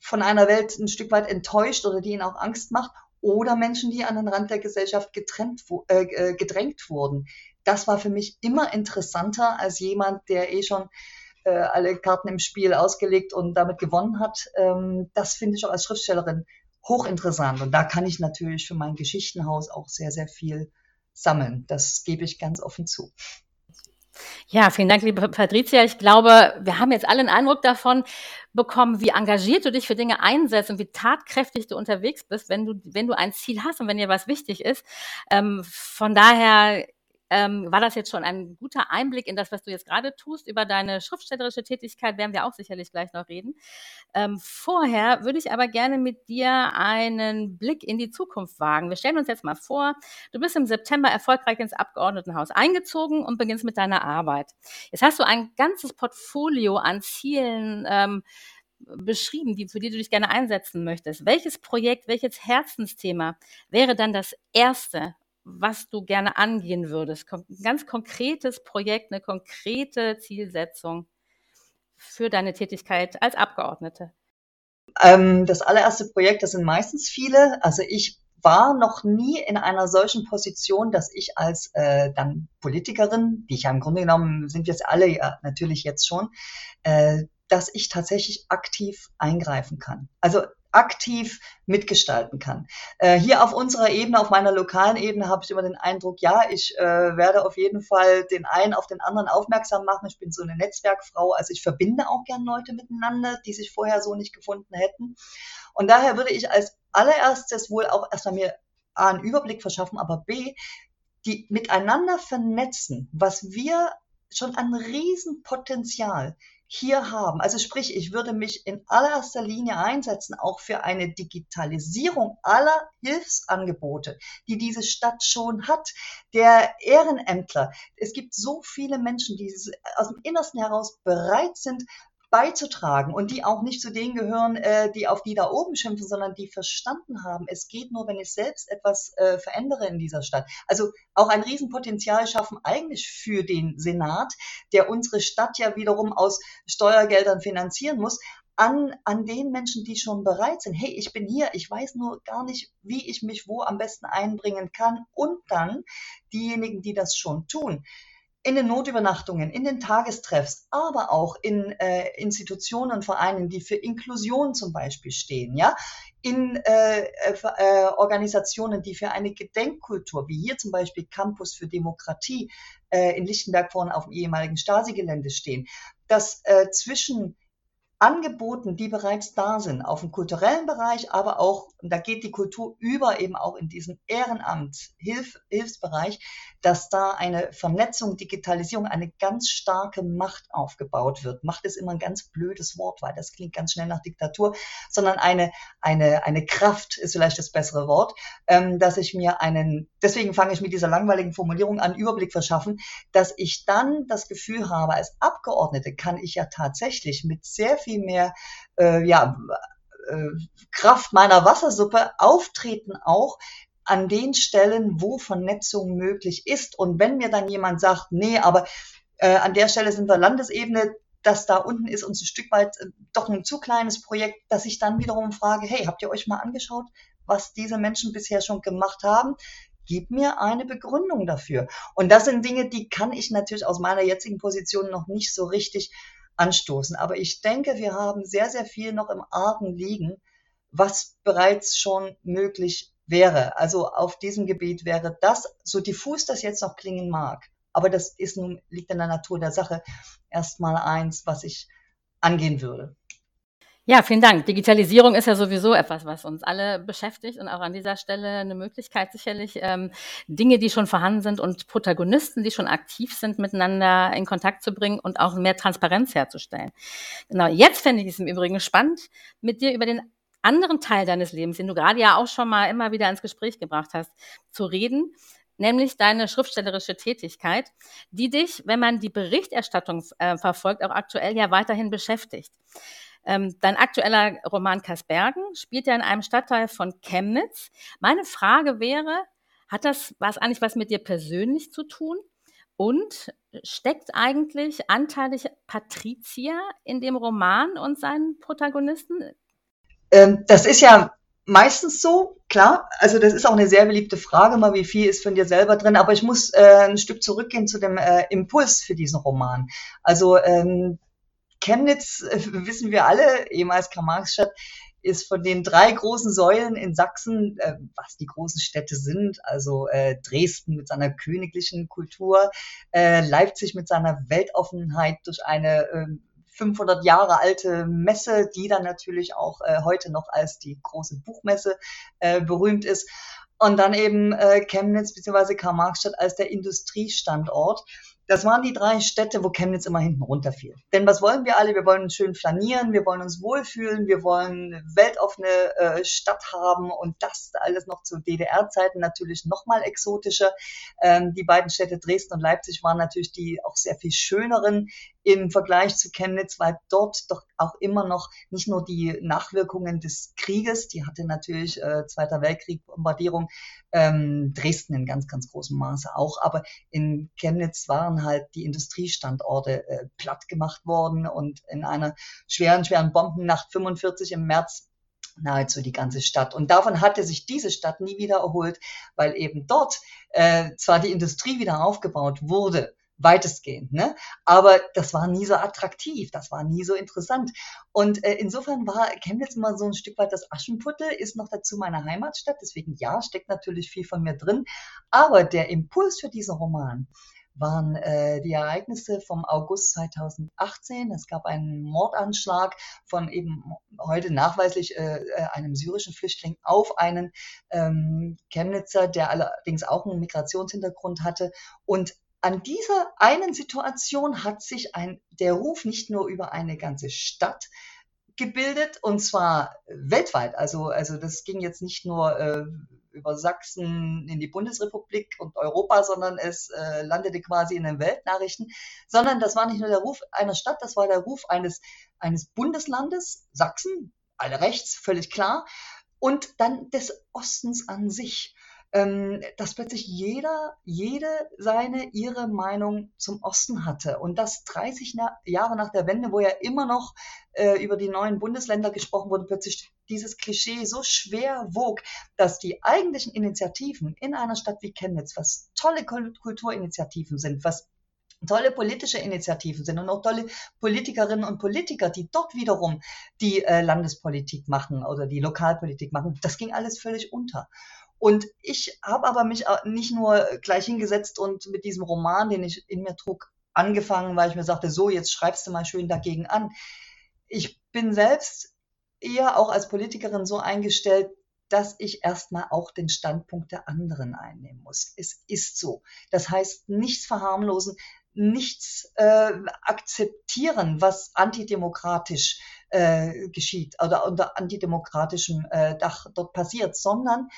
von einer Welt ein Stück weit enttäuscht oder die ihnen auch Angst macht oder Menschen, die an den Rand der Gesellschaft getrennt, äh, äh, gedrängt wurden. Das war für mich immer interessanter als jemand, der eh schon äh, alle Karten im Spiel ausgelegt und damit gewonnen hat. Ähm, das finde ich auch als Schriftstellerin hochinteressant. Und da kann ich natürlich für mein Geschichtenhaus auch sehr, sehr viel sammeln. Das gebe ich ganz offen zu. Ja, vielen Dank, liebe Patricia. Ich glaube, wir haben jetzt alle einen Eindruck davon bekommen, wie engagiert du dich für Dinge einsetzt und wie tatkräftig du unterwegs bist, wenn du, wenn du ein Ziel hast und wenn dir was wichtig ist. Ähm, von daher ähm, war das jetzt schon ein guter Einblick in das, was du jetzt gerade tust. Über deine schriftstellerische Tätigkeit werden wir auch sicherlich gleich noch reden. Ähm, vorher würde ich aber gerne mit dir einen Blick in die Zukunft wagen. Wir stellen uns jetzt mal vor, du bist im September erfolgreich ins Abgeordnetenhaus eingezogen und beginnst mit deiner Arbeit. Jetzt hast du ein ganzes Portfolio an Zielen, ähm, beschrieben, die, für die du dich gerne einsetzen möchtest. Welches Projekt, welches Herzensthema wäre dann das erste, was du gerne angehen würdest. Ein ganz konkretes Projekt, eine konkrete Zielsetzung für deine Tätigkeit als Abgeordnete. Ähm, das allererste Projekt, das sind meistens viele. Also ich war noch nie in einer solchen Position, dass ich als äh, dann Politikerin, die ich ja im Grunde genommen sind es alle ja natürlich jetzt schon, äh, dass ich tatsächlich aktiv eingreifen kann. Also aktiv mitgestalten kann. Äh, hier auf unserer Ebene, auf meiner lokalen Ebene, habe ich immer den Eindruck, ja, ich äh, werde auf jeden Fall den einen auf den anderen aufmerksam machen. Ich bin so eine Netzwerkfrau, also ich verbinde auch gern Leute miteinander, die sich vorher so nicht gefunden hätten. Und daher würde ich als allererstes wohl auch erstmal mir A, einen Überblick verschaffen, aber B, die miteinander vernetzen, was wir schon an Riesenpotenzial hier haben. Also sprich, ich würde mich in allererster Linie einsetzen, auch für eine Digitalisierung aller Hilfsangebote, die diese Stadt schon hat. Der Ehrenämtler. Es gibt so viele Menschen, die aus dem Innersten heraus bereit sind, beizutragen und die auch nicht zu denen gehören, äh, die auf die da oben schimpfen, sondern die verstanden haben, es geht nur, wenn ich selbst etwas äh, verändere in dieser Stadt. Also auch ein Riesenpotenzial schaffen eigentlich für den Senat, der unsere Stadt ja wiederum aus Steuergeldern finanzieren muss, an, an den Menschen, die schon bereit sind. Hey, ich bin hier, ich weiß nur gar nicht, wie ich mich wo am besten einbringen kann. Und dann diejenigen, die das schon tun in den Notübernachtungen, in den Tagestreffs, aber auch in äh, Institutionen und Vereinen, die für Inklusion zum Beispiel stehen, ja, in äh, äh, Organisationen, die für eine Gedenkkultur, wie hier zum Beispiel Campus für Demokratie äh, in Lichtenberg vorne auf dem ehemaligen Stasi-Gelände stehen, dass äh, zwischen Angeboten, die bereits da sind, auf dem kulturellen Bereich, aber auch, da geht die Kultur über eben auch in diesen Ehrenamt, Hilf, Hilfsbereich, dass da eine Vernetzung, Digitalisierung, eine ganz starke Macht aufgebaut wird. Macht ist immer ein ganz blödes Wort, weil das klingt ganz schnell nach Diktatur, sondern eine, eine, eine Kraft ist vielleicht das bessere Wort, ähm, dass ich mir einen, deswegen fange ich mit dieser langweiligen Formulierung an, Überblick verschaffen, dass ich dann das Gefühl habe, als Abgeordnete kann ich ja tatsächlich mit sehr viel viel mehr äh, ja, äh, Kraft meiner Wassersuppe auftreten auch an den Stellen, wo Vernetzung möglich ist. Und wenn mir dann jemand sagt, nee, aber äh, an der Stelle sind wir Landesebene, das da unten ist uns ein Stück weit äh, doch ein zu kleines Projekt, dass ich dann wiederum frage, hey, habt ihr euch mal angeschaut, was diese Menschen bisher schon gemacht haben? Gib mir eine Begründung dafür. Und das sind Dinge, die kann ich natürlich aus meiner jetzigen Position noch nicht so richtig anstoßen. Aber ich denke, wir haben sehr, sehr viel noch im Argen liegen, was bereits schon möglich wäre. Also auf diesem Gebiet wäre das, so diffus das jetzt noch klingen mag, aber das ist nun, liegt in der Natur der Sache, erstmal eins, was ich angehen würde. Ja, vielen Dank. Digitalisierung ist ja sowieso etwas, was uns alle beschäftigt und auch an dieser Stelle eine Möglichkeit sicherlich, ähm, Dinge, die schon vorhanden sind und Protagonisten, die schon aktiv sind, miteinander in Kontakt zu bringen und auch mehr Transparenz herzustellen. Genau, jetzt fände ich es im Übrigen spannend, mit dir über den anderen Teil deines Lebens, den du gerade ja auch schon mal immer wieder ins Gespräch gebracht hast, zu reden nämlich deine schriftstellerische Tätigkeit, die dich, wenn man die Berichterstattung äh, verfolgt, auch aktuell ja weiterhin beschäftigt. Ähm, dein aktueller Roman Kasbergen spielt ja in einem Stadtteil von Chemnitz. Meine Frage wäre, hat das was eigentlich was mit dir persönlich zu tun? Und steckt eigentlich anteilig Patricia in dem Roman und seinen Protagonisten? Ähm, das ist ja meistens so, klar. Also das ist auch eine sehr beliebte Frage, mal wie viel ist von dir selber drin. Aber ich muss äh, ein Stück zurückgehen zu dem äh, Impuls für diesen Roman. Also ähm, Chemnitz, äh, wissen wir alle, ehemals Karl-Marx-Stadt, ist von den drei großen Säulen in Sachsen, äh, was die großen Städte sind, also äh, Dresden mit seiner königlichen Kultur, äh, Leipzig mit seiner Weltoffenheit durch eine äh, 500 Jahre alte Messe, die dann natürlich auch äh, heute noch als die große Buchmesse äh, berühmt ist. Und dann eben Chemnitz bzw. Karl-Marx-Stadt als der Industriestandort. Das waren die drei Städte, wo Chemnitz immer hinten runterfiel. Denn was wollen wir alle? Wir wollen schön flanieren, wir wollen uns wohlfühlen, wir wollen eine weltoffene äh, Stadt haben und das alles noch zu DDR-Zeiten natürlich nochmal exotischer. Ähm, die beiden Städte Dresden und Leipzig waren natürlich die auch sehr viel schöneren im Vergleich zu Chemnitz, weil dort doch auch immer noch nicht nur die Nachwirkungen des Krieges, die hatte natürlich äh, Zweiter Weltkrieg, Bombardierung, ähm, Dresden in ganz, ganz großem Maße auch, aber in Chemnitz waren halt die Industriestandorte äh, platt gemacht worden und in einer schweren, schweren Bombennacht 45 im März nahezu die ganze Stadt. Und davon hatte sich diese Stadt nie wieder erholt, weil eben dort äh, zwar die Industrie wieder aufgebaut wurde, weitestgehend. Ne? Aber das war nie so attraktiv, das war nie so interessant. Und äh, insofern war Chemnitz immer so ein Stück weit das Aschenputtel, ist noch dazu meine Heimatstadt. Deswegen ja, steckt natürlich viel von mir drin. Aber der Impuls für diesen Roman waren äh, die Ereignisse vom August 2018. Es gab einen Mordanschlag von eben heute nachweislich äh, äh, einem syrischen Flüchtling auf einen ähm, Chemnitzer, der allerdings auch einen Migrationshintergrund hatte. Und an dieser einen Situation hat sich ein, der Ruf nicht nur über eine ganze Stadt gebildet und zwar weltweit. Also, also das ging jetzt nicht nur äh, über Sachsen in die Bundesrepublik und Europa, sondern es äh, landete quasi in den Weltnachrichten, sondern das war nicht nur der Ruf einer Stadt, das war der Ruf eines, eines Bundeslandes, Sachsen, alle rechts, völlig klar, und dann des Ostens an sich ähm, dass plötzlich jeder, jede seine, ihre Meinung zum Osten hatte. Und das 30 na Jahre nach der Wende, wo ja immer noch äh, über die neuen Bundesländer gesprochen wurde, plötzlich dieses Klischee so schwer wog, dass die eigentlichen Initiativen in einer Stadt wie Chemnitz, was tolle Kulturinitiativen sind, was tolle politische Initiativen sind und auch tolle Politikerinnen und Politiker, die dort wiederum die äh, Landespolitik machen oder die Lokalpolitik machen. Das ging alles völlig unter. Und ich habe aber mich nicht nur gleich hingesetzt und mit diesem Roman, den ich in mir trug, angefangen, weil ich mir sagte, so, jetzt schreibst du mal schön dagegen an. ich bin selbst eher auch als Politikerin so eingestellt, dass ich erstmal auch den Standpunkt der anderen einnehmen muss. Es ist so. Das heißt, nichts verharmlosen, nichts äh, akzeptieren, was antidemokratisch äh, geschieht oder unter antidemokratischem äh, Dach dort passiert, sondern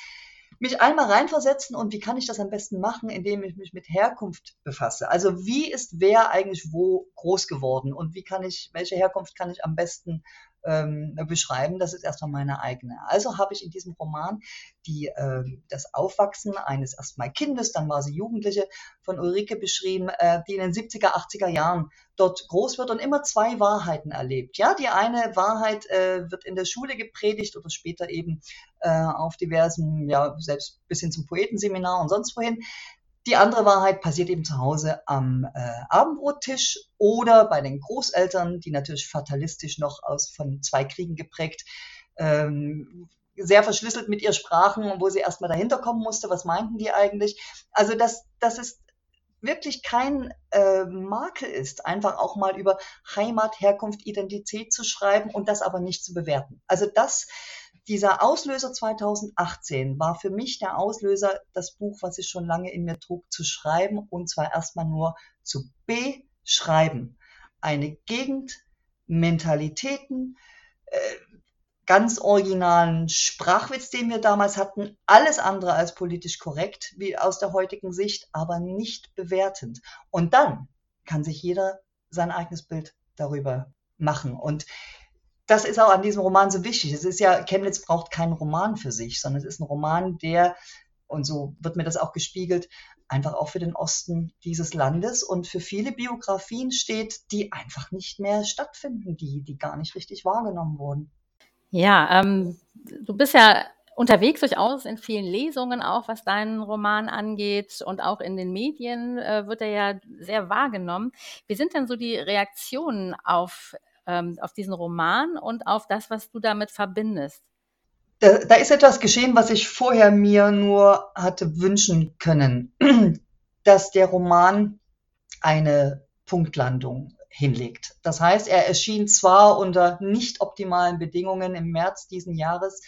mich einmal reinversetzen und wie kann ich das am besten machen, indem ich mich mit Herkunft befasse. Also wie ist wer eigentlich wo groß geworden und wie kann ich, welche Herkunft kann ich am besten ähm, beschreiben. Das ist erstmal meine eigene. Also habe ich in diesem Roman die, äh, das Aufwachsen eines erstmal Kindes, dann war sie Jugendliche, von Ulrike beschrieben, äh, die in den 70er, 80er Jahren dort groß wird und immer zwei Wahrheiten erlebt. Ja, die eine Wahrheit äh, wird in der Schule gepredigt oder später eben äh, auf diversen, ja, selbst bis hin zum Poetenseminar und sonst wohin. Die andere Wahrheit passiert eben zu Hause am äh, Abendbrottisch oder bei den Großeltern, die natürlich fatalistisch noch aus von zwei Kriegen geprägt, ähm, sehr verschlüsselt mit ihr sprachen wo sie erstmal dahinter kommen musste, was meinten die eigentlich. Also das, das ist wirklich kein äh, Makel ist, einfach auch mal über Heimat, Herkunft, Identität zu schreiben und das aber nicht zu bewerten. Also das, dieser Auslöser 2018 war für mich der Auslöser, das Buch, was ich schon lange in mir trug, zu schreiben und zwar erstmal nur zu beschreiben. Eine Gegend, Mentalitäten, äh, ganz originalen Sprachwitz, den wir damals hatten, alles andere als politisch korrekt, wie aus der heutigen Sicht, aber nicht bewertend. Und dann kann sich jeder sein eigenes Bild darüber machen. Und das ist auch an diesem Roman so wichtig. Es ist ja, Chemnitz braucht keinen Roman für sich, sondern es ist ein Roman, der, und so wird mir das auch gespiegelt, einfach auch für den Osten dieses Landes und für viele Biografien steht, die einfach nicht mehr stattfinden, die, die gar nicht richtig wahrgenommen wurden. Ja, ähm, du bist ja unterwegs durchaus in vielen Lesungen auch, was deinen Roman angeht und auch in den Medien äh, wird er ja sehr wahrgenommen. Wie sind denn so die Reaktionen auf, ähm, auf diesen Roman und auf das, was du damit verbindest? Da, da ist etwas geschehen, was ich vorher mir nur hatte wünschen können, dass der Roman eine Punktlandung hinlegt. Das heißt, er erschien zwar unter nicht optimalen Bedingungen im März diesen Jahres,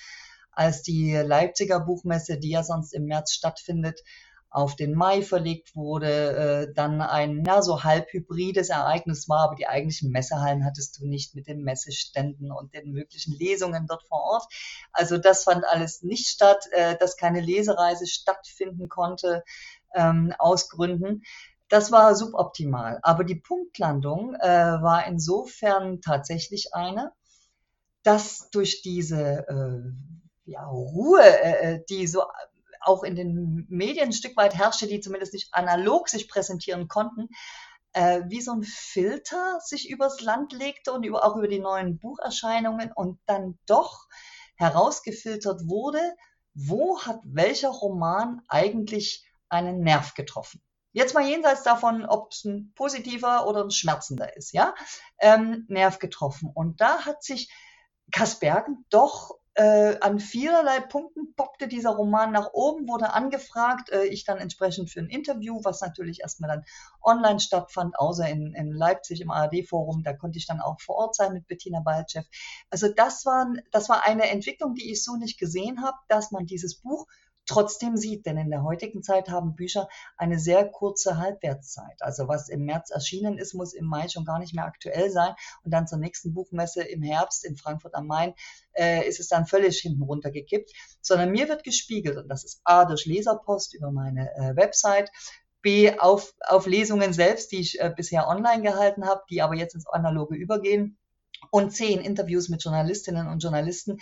als die Leipziger Buchmesse, die ja sonst im März stattfindet, auf den Mai verlegt wurde, äh, dann ein ja, so halb hybrides Ereignis war, aber die eigentlichen Messehallen hattest du nicht mit den Messeständen und den möglichen Lesungen dort vor Ort. Also das fand alles nicht statt, äh, dass keine Lesereise stattfinden konnte ähm, aus Gründen. Das war suboptimal. Aber die Punktlandung äh, war insofern tatsächlich eine, dass durch diese äh, ja, Ruhe, äh, äh, die so auch in den Medien ein Stück weit herrschte, die zumindest nicht analog sich präsentieren konnten, äh, wie so ein Filter sich übers Land legte und über, auch über die neuen Bucherscheinungen und dann doch herausgefiltert wurde, wo hat welcher Roman eigentlich einen Nerv getroffen. Jetzt mal jenseits davon, ob es ein positiver oder ein schmerzender ist, ja, ähm, Nerv getroffen. Und da hat sich Kaspergen doch äh, an vielerlei Punkten poppte dieser Roman nach oben, wurde angefragt, äh, ich dann entsprechend für ein Interview, was natürlich erstmal dann online stattfand, außer in, in Leipzig im ARD-Forum, da konnte ich dann auch vor Ort sein mit Bettina Baltschew. Also das war, das war eine Entwicklung, die ich so nicht gesehen habe, dass man dieses Buch trotzdem sieht. Denn in der heutigen Zeit haben Bücher eine sehr kurze Halbwertszeit. Also was im März erschienen ist, muss im Mai schon gar nicht mehr aktuell sein. Und dann zur nächsten Buchmesse im Herbst in Frankfurt am Main äh, ist es dann völlig hinten runtergekippt. Sondern mir wird gespiegelt, und das ist A durch Leserpost über meine äh, Website, B auf, auf Lesungen selbst, die ich äh, bisher online gehalten habe, die aber jetzt ins Analoge übergehen und C in Interviews mit Journalistinnen und Journalisten,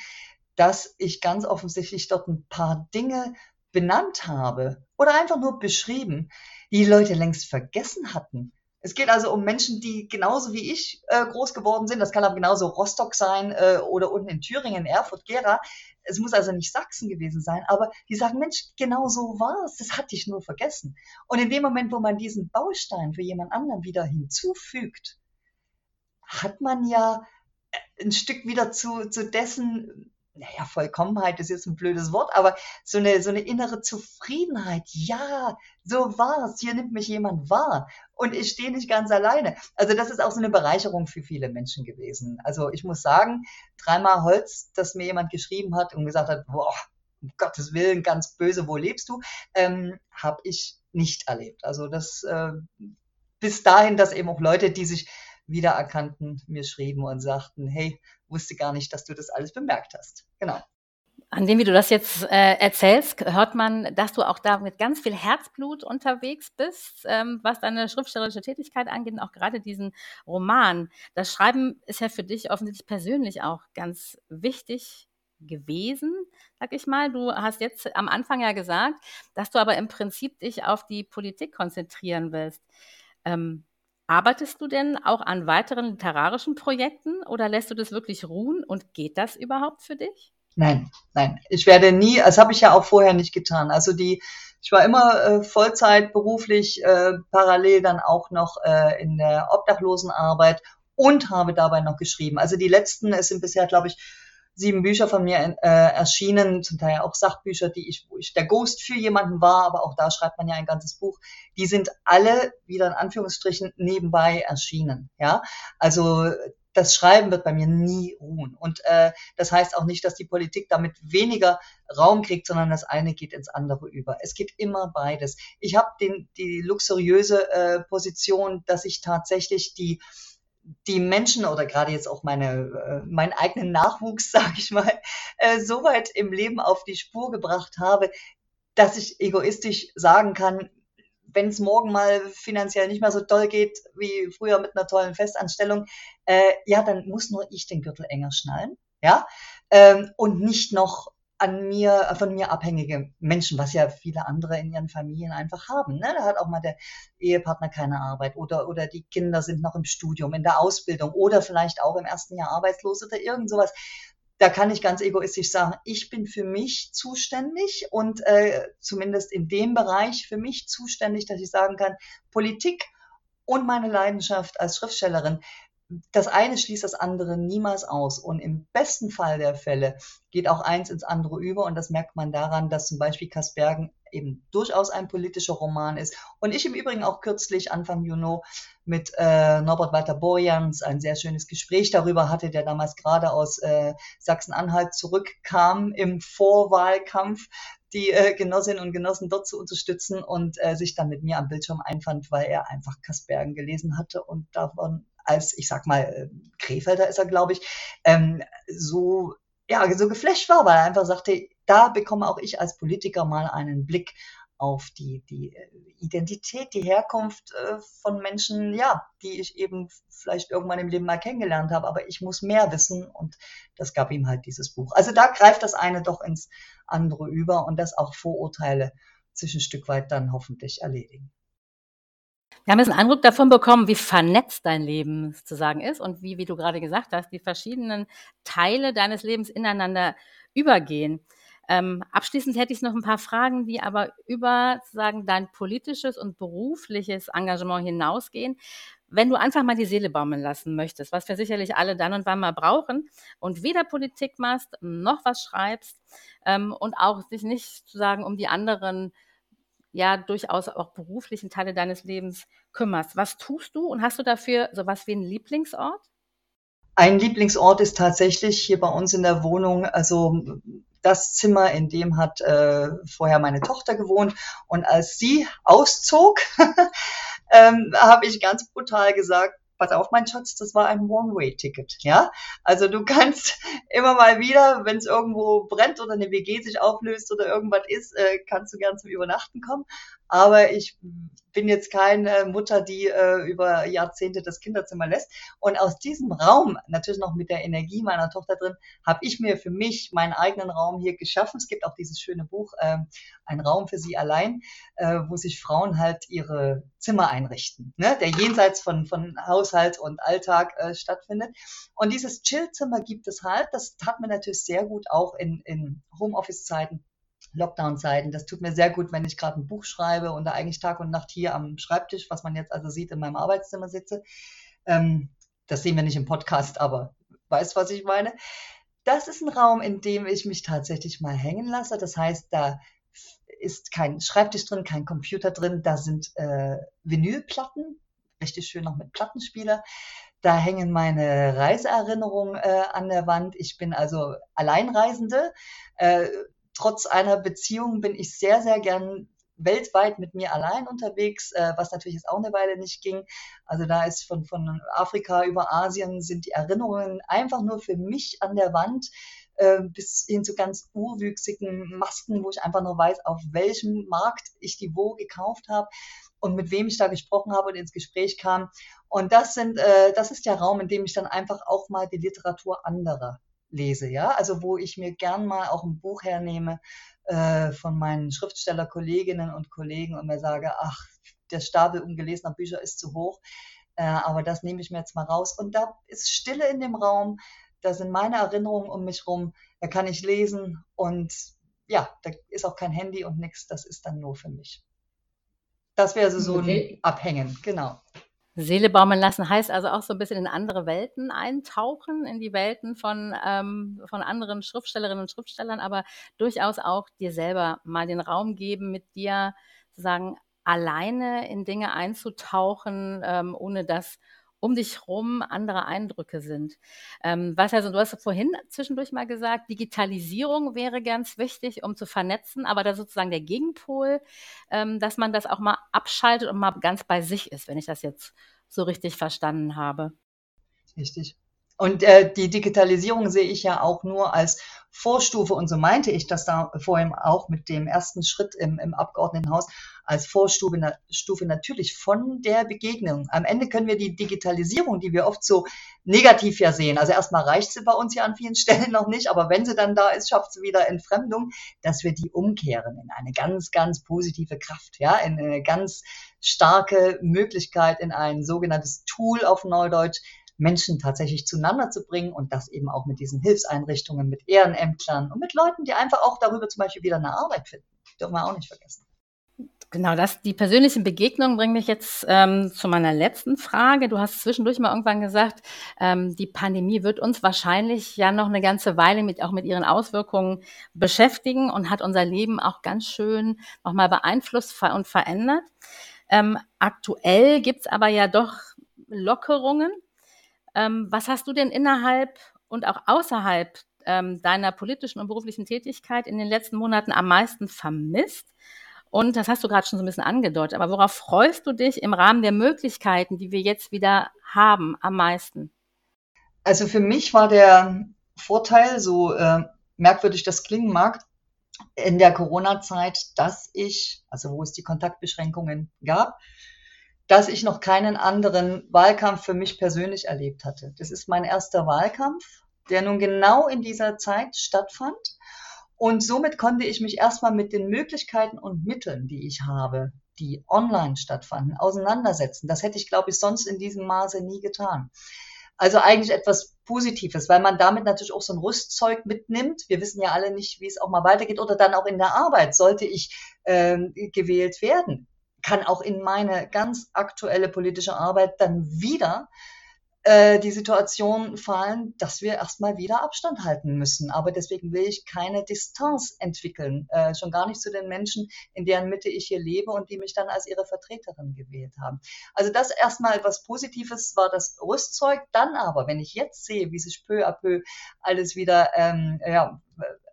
dass ich ganz offensichtlich dort ein paar Dinge benannt habe oder einfach nur beschrieben, die, Leute längst vergessen hatten. Es geht also um Menschen, die genauso wie ich äh, groß geworden sind. Das kann aber genauso Rostock sein äh, oder unten in Thüringen, Erfurt, Gera. Es muss also nicht Sachsen gewesen sein, aber die sagen, Mensch, genau so war es. Das hatte ich nur vergessen. Und in dem Moment, wo man diesen Baustein für jemand anderen wieder hinzufügt, hat man ja ein Stück wieder zu, zu dessen naja, Vollkommenheit ist jetzt ein blödes Wort, aber so eine, so eine innere Zufriedenheit. Ja, so war's. Hier nimmt mich jemand wahr. Und ich stehe nicht ganz alleine. Also das ist auch so eine Bereicherung für viele Menschen gewesen. Also ich muss sagen, dreimal Holz, dass mir jemand geschrieben hat und gesagt hat, boah, um Gottes Willen, ganz böse, wo lebst du, ähm, habe ich nicht erlebt. Also das äh, bis dahin, dass eben auch Leute, die sich wiedererkannten, mir schrieben und sagten, hey, wusste gar nicht, dass du das alles bemerkt hast. Genau. An dem, wie du das jetzt äh, erzählst, hört man, dass du auch da mit ganz viel Herzblut unterwegs bist, ähm, was deine schriftstellerische Tätigkeit angeht, und auch gerade diesen Roman. Das Schreiben ist ja für dich offensichtlich persönlich auch ganz wichtig gewesen, sag ich mal. Du hast jetzt am Anfang ja gesagt, dass du aber im Prinzip dich auf die Politik konzentrieren willst. Ähm, arbeitest du denn auch an weiteren literarischen Projekten oder lässt du das wirklich ruhen und geht das überhaupt für dich? Nein, nein. Ich werde nie, das habe ich ja auch vorher nicht getan. Also die, ich war immer äh, Vollzeit beruflich, äh, parallel dann auch noch äh, in der Obdachlosenarbeit und habe dabei noch geschrieben. Also die letzten, es sind bisher, glaube ich, sieben Bücher von mir äh, erschienen, zum Teil auch Sachbücher, die ich, wo ich der Ghost für jemanden war, aber auch da schreibt man ja ein ganzes Buch. Die sind alle wieder in Anführungsstrichen nebenbei erschienen. Ja, also das Schreiben wird bei mir nie ruhen. Und äh, das heißt auch nicht, dass die Politik damit weniger Raum kriegt, sondern das eine geht ins andere über. Es geht immer beides. Ich habe die luxuriöse äh, Position, dass ich tatsächlich die die Menschen oder gerade jetzt auch meine, äh, meinen eigenen Nachwuchs, sage ich mal, äh, so weit im Leben auf die Spur gebracht habe, dass ich egoistisch sagen kann, wenn es morgen mal finanziell nicht mehr so toll geht wie früher mit einer tollen Festanstellung, äh, ja, dann muss nur ich den Gürtel enger schnallen, ja, ähm, und nicht noch an mir, von mir abhängige Menschen, was ja viele andere in ihren Familien einfach haben. Ne? Da hat auch mal der Ehepartner keine Arbeit oder, oder die Kinder sind noch im Studium, in der Ausbildung oder vielleicht auch im ersten Jahr arbeitslos oder irgend sowas. Da kann ich ganz egoistisch sagen, ich bin für mich zuständig und äh, zumindest in dem Bereich für mich zuständig, dass ich sagen kann, Politik und meine Leidenschaft als Schriftstellerin, das eine schließt das andere niemals aus. Und im besten Fall der Fälle geht auch eins ins andere über. Und das merkt man daran, dass zum Beispiel Kaspergen eben durchaus ein politischer Roman ist. Und ich im Übrigen auch kürzlich, Anfang Juni, mit äh, Norbert Walter Borjans ein sehr schönes Gespräch darüber hatte, der damals gerade aus äh, Sachsen-Anhalt zurückkam im Vorwahlkampf die äh, Genossinnen und Genossen dort zu unterstützen und äh, sich dann mit mir am Bildschirm einfand, weil er einfach Kaspergen gelesen hatte und davon als, ich sag mal, äh, Krefelder ist er, glaube ich, ähm, so, ja, so geflasht war, weil er einfach sagte, da bekomme auch ich als Politiker mal einen Blick auf die, die äh, Identität, die Herkunft äh, von Menschen, ja, die ich eben vielleicht irgendwann im Leben mal kennengelernt habe, aber ich muss mehr wissen und das gab ihm halt dieses Buch. Also da greift das eine doch ins andere über und das auch Vorurteile zwischen Stück weit dann hoffentlich erledigen. Wir haben jetzt einen Eindruck davon bekommen, wie vernetzt dein Leben sozusagen ist und wie, wie du gerade gesagt hast, die verschiedenen Teile deines Lebens ineinander übergehen. Ähm, abschließend hätte ich noch ein paar Fragen, die aber über sozusagen dein politisches und berufliches Engagement hinausgehen. Wenn du einfach mal die Seele baumeln lassen möchtest, was wir sicherlich alle dann und wann mal brauchen und weder Politik machst noch was schreibst ähm, und auch sich nicht sozusagen um die anderen ja durchaus auch beruflichen Teile deines Lebens kümmerst. Was tust du und hast du dafür sowas wie einen Lieblingsort? Ein Lieblingsort ist tatsächlich hier bei uns in der Wohnung, also das Zimmer, in dem hat äh, vorher meine Tochter gewohnt. Und als sie auszog, ähm, habe ich ganz brutal gesagt, pass auf, mein Schatz, das war ein One-Way-Ticket, ja. Also du kannst immer mal wieder, wenn es irgendwo brennt oder eine WG sich auflöst oder irgendwas ist, äh, kannst du gern zum Übernachten kommen. Aber ich bin jetzt keine Mutter, die äh, über Jahrzehnte das Kinderzimmer lässt. Und aus diesem Raum, natürlich noch mit der Energie meiner Tochter drin, habe ich mir für mich meinen eigenen Raum hier geschaffen. Es gibt auch dieses schöne Buch, äh, Ein Raum für sie allein, äh, wo sich Frauen halt ihre Zimmer einrichten, ne? der jenseits von, von Haushalt und Alltag äh, stattfindet. Und dieses Chillzimmer gibt es halt. Das hat mir natürlich sehr gut auch in, in Homeoffice-Zeiten Lockdown-Zeiten. Das tut mir sehr gut, wenn ich gerade ein Buch schreibe und da eigentlich Tag und Nacht hier am Schreibtisch, was man jetzt also sieht, in meinem Arbeitszimmer sitze. Ähm, das sehen wir nicht im Podcast, aber weißt, was ich meine. Das ist ein Raum, in dem ich mich tatsächlich mal hängen lasse. Das heißt, da ist kein Schreibtisch drin, kein Computer drin, da sind äh, Vinylplatten, richtig schön noch mit Plattenspieler. Da hängen meine Reiseerinnerungen äh, an der Wand. Ich bin also Alleinreisende. Äh, trotz einer Beziehung bin ich sehr, sehr gern weltweit mit mir allein unterwegs, äh, was natürlich jetzt auch eine Weile nicht ging. Also da ist von, von Afrika über Asien sind die Erinnerungen einfach nur für mich an der Wand äh, bis hin zu ganz urwüchsigen Masken, wo ich einfach nur weiß, auf welchem Markt ich die wo gekauft habe und mit wem ich da gesprochen habe und ins Gespräch kam. Und das sind, äh, das ist der Raum, in dem ich dann einfach auch mal die Literatur anderer lese, ja, also wo ich mir gern mal auch ein Buch hernehme äh, von meinen Schriftstellerkolleginnen und Kollegen und mir sage, ach, der Stapel ungelesener Bücher ist zu hoch, äh, aber das nehme ich mir jetzt mal raus. Und da ist Stille in dem Raum, da sind meine Erinnerungen um mich rum, da kann ich lesen und ja, da ist auch kein Handy und nichts, das ist dann nur für mich. Das wäre so, so ein Abhängen, genau. Seele baumeln lassen heißt also auch so ein bisschen in andere Welten eintauchen, in die Welten von, ähm, von anderen Schriftstellerinnen und Schriftstellern, aber durchaus auch dir selber mal den Raum geben, mit dir sozusagen alleine in Dinge einzutauchen, ähm, ohne dass um dich rum andere Eindrücke sind. Ähm, was also, du hast vorhin zwischendurch mal gesagt, Digitalisierung wäre ganz wichtig, um zu vernetzen, aber da sozusagen der Gegenpol, ähm, dass man das auch mal abschaltet und mal ganz bei sich ist, wenn ich das jetzt so richtig verstanden habe. Richtig. Und äh, die Digitalisierung sehe ich ja auch nur als Vorstufe, und so meinte ich das da vorhin auch mit dem ersten Schritt im, im Abgeordnetenhaus, als Vorstufe na, Stufe natürlich von der Begegnung. Am Ende können wir die Digitalisierung, die wir oft so negativ ja sehen, also erstmal reicht sie bei uns ja an vielen Stellen noch nicht, aber wenn sie dann da ist, schafft sie wieder Entfremdung, dass wir die umkehren in eine ganz, ganz positive Kraft, ja, in eine ganz starke Möglichkeit, in ein sogenanntes Tool auf Neudeutsch, Menschen tatsächlich zueinander zu bringen und das eben auch mit diesen Hilfseinrichtungen, mit Ehrenämtlern und mit Leuten, die einfach auch darüber zum Beispiel wieder eine Arbeit finden. Dürfen wir auch nicht vergessen. Genau, das, die persönlichen Begegnungen bringen mich jetzt ähm, zu meiner letzten Frage. Du hast zwischendurch mal irgendwann gesagt, ähm, die Pandemie wird uns wahrscheinlich ja noch eine ganze Weile mit, auch mit ihren Auswirkungen beschäftigen und hat unser Leben auch ganz schön nochmal beeinflusst und verändert. Ähm, aktuell gibt's aber ja doch Lockerungen ähm, was hast du denn innerhalb und auch außerhalb ähm, deiner politischen und beruflichen Tätigkeit in den letzten Monaten am meisten vermisst? Und das hast du gerade schon so ein bisschen angedeutet, aber worauf freust du dich im Rahmen der Möglichkeiten, die wir jetzt wieder haben, am meisten? Also für mich war der Vorteil, so äh, merkwürdig das klingen mag, in der Corona-Zeit, dass ich, also wo es die Kontaktbeschränkungen gab, dass ich noch keinen anderen Wahlkampf für mich persönlich erlebt hatte. Das ist mein erster Wahlkampf, der nun genau in dieser Zeit stattfand. Und somit konnte ich mich erstmal mit den Möglichkeiten und Mitteln, die ich habe, die online stattfanden, auseinandersetzen. Das hätte ich, glaube ich, sonst in diesem Maße nie getan. Also eigentlich etwas Positives, weil man damit natürlich auch so ein Rüstzeug mitnimmt. Wir wissen ja alle nicht, wie es auch mal weitergeht oder dann auch in der Arbeit. Sollte ich äh, gewählt werden, kann auch in meine ganz aktuelle politische Arbeit dann wieder die Situation fallen, dass wir erstmal wieder Abstand halten müssen. Aber deswegen will ich keine Distanz entwickeln, äh, schon gar nicht zu den Menschen, in deren Mitte ich hier lebe und die mich dann als ihre Vertreterin gewählt haben. Also das erstmal etwas Positives war das Rüstzeug. Dann aber, wenn ich jetzt sehe, wie sich peu à peu alles wieder ähm, ja,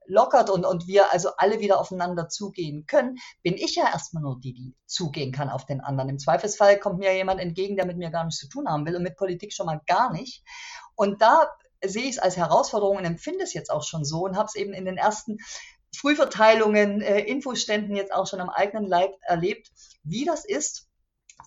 lockert und, und wir also alle wieder aufeinander zugehen können, bin ich ja erstmal nur die, die zugehen kann auf den anderen. Im Zweifelsfall kommt mir jemand entgegen, der mit mir gar nichts zu tun haben will und mit Politik schon mal gar nicht. Und da sehe ich es als Herausforderung und empfinde es jetzt auch schon so und habe es eben in den ersten Frühverteilungen, äh, Infoständen jetzt auch schon am eigenen Leib erlebt, wie das ist,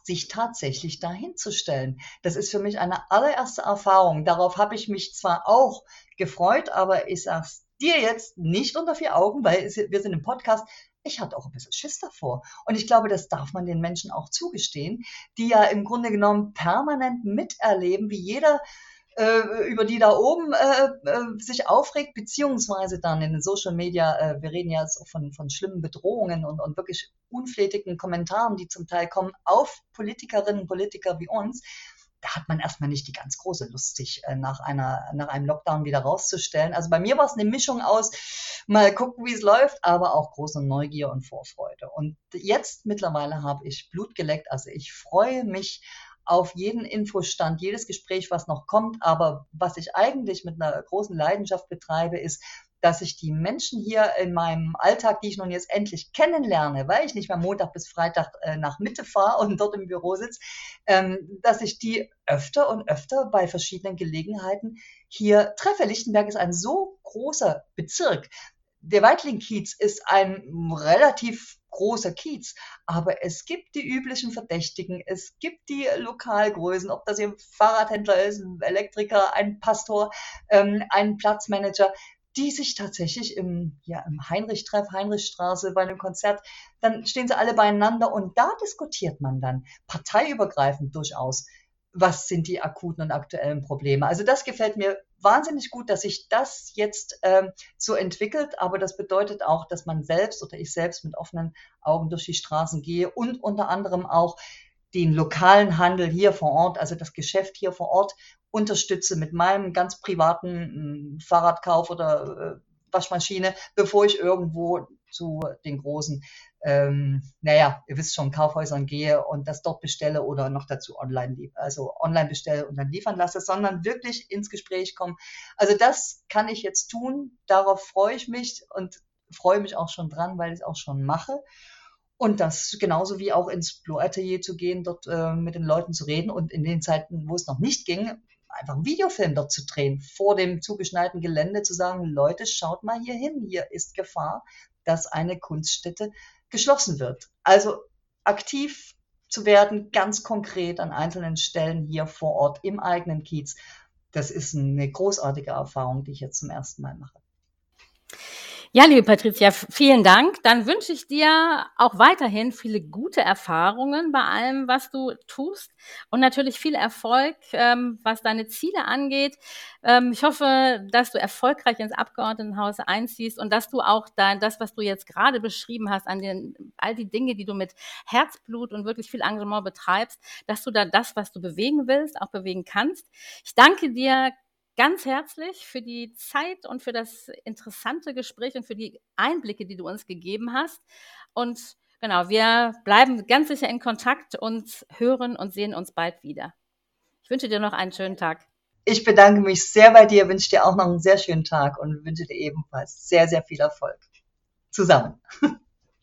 sich tatsächlich dahin zu stellen. Das ist für mich eine allererste Erfahrung. Darauf habe ich mich zwar auch gefreut, aber ich sage es dir jetzt nicht unter vier Augen, weil wir sind im Podcast. Ich hatte auch ein bisschen Schiss davor. Und ich glaube, das darf man den Menschen auch zugestehen, die ja im Grunde genommen permanent miterleben, wie jeder äh, über die da oben äh, äh, sich aufregt, beziehungsweise dann in den Social Media, äh, wir reden ja jetzt auch von, von schlimmen Bedrohungen und, und wirklich unflätigen Kommentaren, die zum Teil kommen auf Politikerinnen und Politiker wie uns, da hat man erstmal nicht die ganz große Lust, sich äh, nach, einer, nach einem Lockdown wieder rauszustellen. Also bei mir war es eine Mischung aus, mal gucken, wie es läuft, aber auch große Neugier und Vorfreude. Und jetzt mittlerweile habe ich Blut geleckt. Also ich freue mich auf jeden Infostand, jedes Gespräch, was noch kommt. Aber was ich eigentlich mit einer großen Leidenschaft betreibe, ist, dass ich die Menschen hier in meinem Alltag, die ich nun jetzt endlich kennenlerne, weil ich nicht mehr Montag bis Freitag äh, nach Mitte fahre und dort im Büro sitze, ähm, dass ich die öfter und öfter bei verschiedenen Gelegenheiten hier treffe. Lichtenberg ist ein so großer Bezirk. Der Weitling-Kiez ist ein relativ großer Kiez, aber es gibt die üblichen Verdächtigen, es gibt die Lokalgrößen, ob das ein Fahrradhändler ist, ein Elektriker, ein Pastor, ähm, ein Platzmanager die sich tatsächlich im, ja, im Heinrich-Treff, Heinrichstraße bei einem Konzert, dann stehen sie alle beieinander und da diskutiert man dann parteiübergreifend durchaus, was sind die akuten und aktuellen Probleme. Also das gefällt mir wahnsinnig gut, dass sich das jetzt ähm, so entwickelt, aber das bedeutet auch, dass man selbst oder ich selbst mit offenen Augen durch die Straßen gehe und unter anderem auch den lokalen Handel hier vor Ort, also das Geschäft hier vor Ort unterstütze mit meinem ganz privaten hm, Fahrradkauf oder äh, Waschmaschine, bevor ich irgendwo zu den großen, ähm, naja, ihr wisst schon, Kaufhäusern gehe und das dort bestelle oder noch dazu online, also online bestelle und dann liefern lasse, sondern wirklich ins Gespräch kommen. Also das kann ich jetzt tun. Darauf freue ich mich und freue mich auch schon dran, weil ich es auch schon mache. Und das genauso wie auch ins Blue Atelier zu gehen, dort äh, mit den Leuten zu reden und in den Zeiten, wo es noch nicht ging, einfach einen Videofilm dort zu drehen, vor dem zugeschneiten Gelände zu sagen, Leute, schaut mal hier hin, hier ist Gefahr, dass eine Kunststätte geschlossen wird. Also aktiv zu werden, ganz konkret an einzelnen Stellen hier vor Ort im eigenen Kiez, das ist eine großartige Erfahrung, die ich jetzt zum ersten Mal mache. Ja, liebe Patricia, vielen Dank. Dann wünsche ich dir auch weiterhin viele gute Erfahrungen bei allem, was du tust und natürlich viel Erfolg, ähm, was deine Ziele angeht. Ähm, ich hoffe, dass du erfolgreich ins Abgeordnetenhaus einziehst und dass du auch da, das, was du jetzt gerade beschrieben hast, an den, all die Dinge, die du mit Herzblut und wirklich viel Engagement betreibst, dass du da das, was du bewegen willst, auch bewegen kannst. Ich danke dir ganz herzlich für die Zeit und für das interessante Gespräch und für die Einblicke, die du uns gegeben hast. Und genau, wir bleiben ganz sicher in Kontakt und hören und sehen uns bald wieder. Ich wünsche dir noch einen schönen Tag. Ich bedanke mich sehr bei dir, wünsche dir auch noch einen sehr schönen Tag und wünsche dir ebenfalls sehr, sehr viel Erfolg. Zusammen.